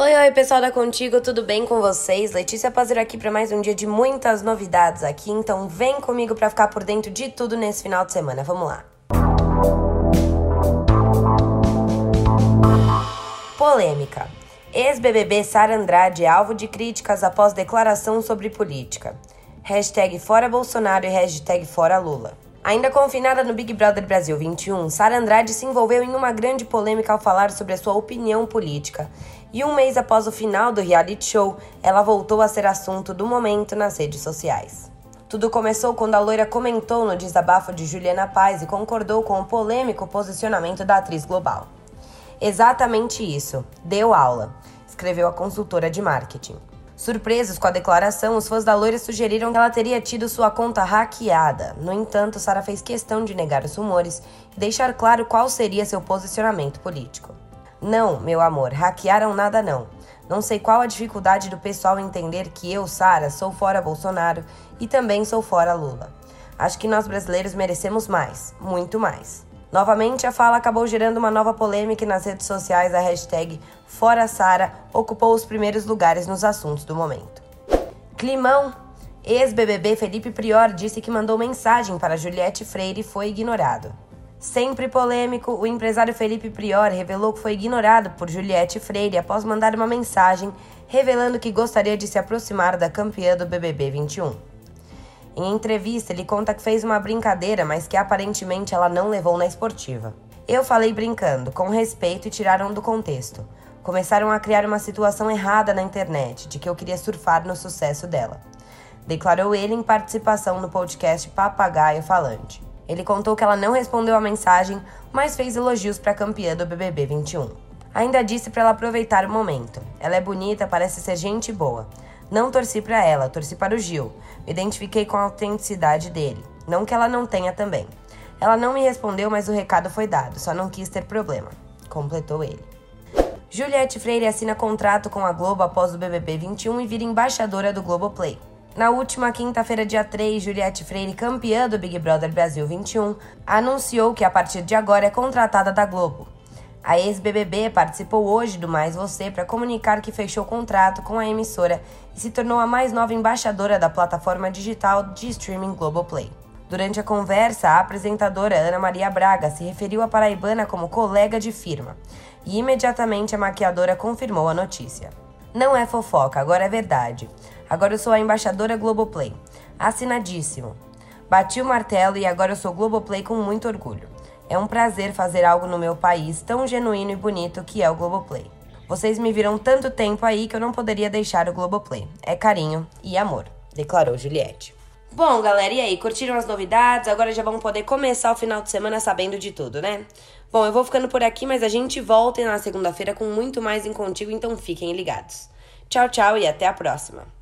Oi, oi, pessoal da Contigo, tudo bem com vocês? Letícia Pazer aqui para mais um dia de muitas novidades aqui, então vem comigo para ficar por dentro de tudo nesse final de semana. Vamos lá. Polêmica. Ex-BBB Sara Andrade é alvo de críticas após declaração sobre política. Hashtag fora Bolsonaro e hashtag fora Lula. Ainda confinada no Big Brother Brasil 21, Sara Andrade se envolveu em uma grande polêmica ao falar sobre a sua opinião política. E um mês após o final do reality show, ela voltou a ser assunto do momento nas redes sociais. Tudo começou quando a loira comentou no desabafo de Juliana Paz e concordou com o polêmico posicionamento da atriz global. Exatamente isso, deu aula, escreveu a consultora de marketing. Surpresos com a declaração, os fãs da loira sugeriram que ela teria tido sua conta hackeada. No entanto, Sara fez questão de negar os rumores e deixar claro qual seria seu posicionamento político. Não, meu amor, hackearam nada não. Não sei qual a dificuldade do pessoal entender que eu, Sara, sou fora Bolsonaro e também sou fora Lula. Acho que nós brasileiros merecemos mais, muito mais. Novamente, a fala acabou gerando uma nova polêmica e nas redes sociais a hashtag Fora Sara ocupou os primeiros lugares nos assuntos do momento. Climão! Ex-BBB Felipe Prior disse que mandou mensagem para Juliette Freire e foi ignorado. Sempre polêmico, o empresário Felipe Prior revelou que foi ignorado por Juliette Freire após mandar uma mensagem revelando que gostaria de se aproximar da campeã do BBB 21. Em entrevista, ele conta que fez uma brincadeira, mas que aparentemente ela não levou na esportiva. Eu falei brincando, com respeito e tiraram do contexto. Começaram a criar uma situação errada na internet, de que eu queria surfar no sucesso dela. Declarou ele em participação no podcast Papagaio Falante. Ele contou que ela não respondeu a mensagem, mas fez elogios para a campeã do BBB 21. Ainda disse para ela aproveitar o momento. Ela é bonita, parece ser gente boa. Não torci para ela, torci para o Gil. Me identifiquei com a autenticidade dele. Não que ela não tenha também. Ela não me respondeu, mas o recado foi dado, só não quis ter problema. Completou ele. Juliette Freire assina contrato com a Globo após o BBB 21 e vira embaixadora do Globoplay. Na última quinta-feira, dia 3, Juliette Freire, campeã do Big Brother Brasil 21, anunciou que a partir de agora é contratada da Globo. A ex-BBB participou hoje do Mais Você para comunicar que fechou contrato com a emissora e se tornou a mais nova embaixadora da plataforma digital de streaming Globoplay. Durante a conversa, a apresentadora Ana Maria Braga se referiu à paraibana como colega de firma e imediatamente a maquiadora confirmou a notícia. Não é fofoca, agora é verdade. Agora eu sou a embaixadora Globoplay. Assinadíssimo. Bati o martelo e agora eu sou Globoplay com muito orgulho. É um prazer fazer algo no meu país tão genuíno e bonito que é o Globoplay. Vocês me viram tanto tempo aí que eu não poderia deixar o Globoplay. É carinho e amor, declarou Juliette. Bom, galera, e aí? Curtiram as novidades? Agora já vão poder começar o final de semana sabendo de tudo, né? Bom, eu vou ficando por aqui, mas a gente volta na segunda-feira com muito mais em contigo, então fiquem ligados. Tchau, tchau e até a próxima.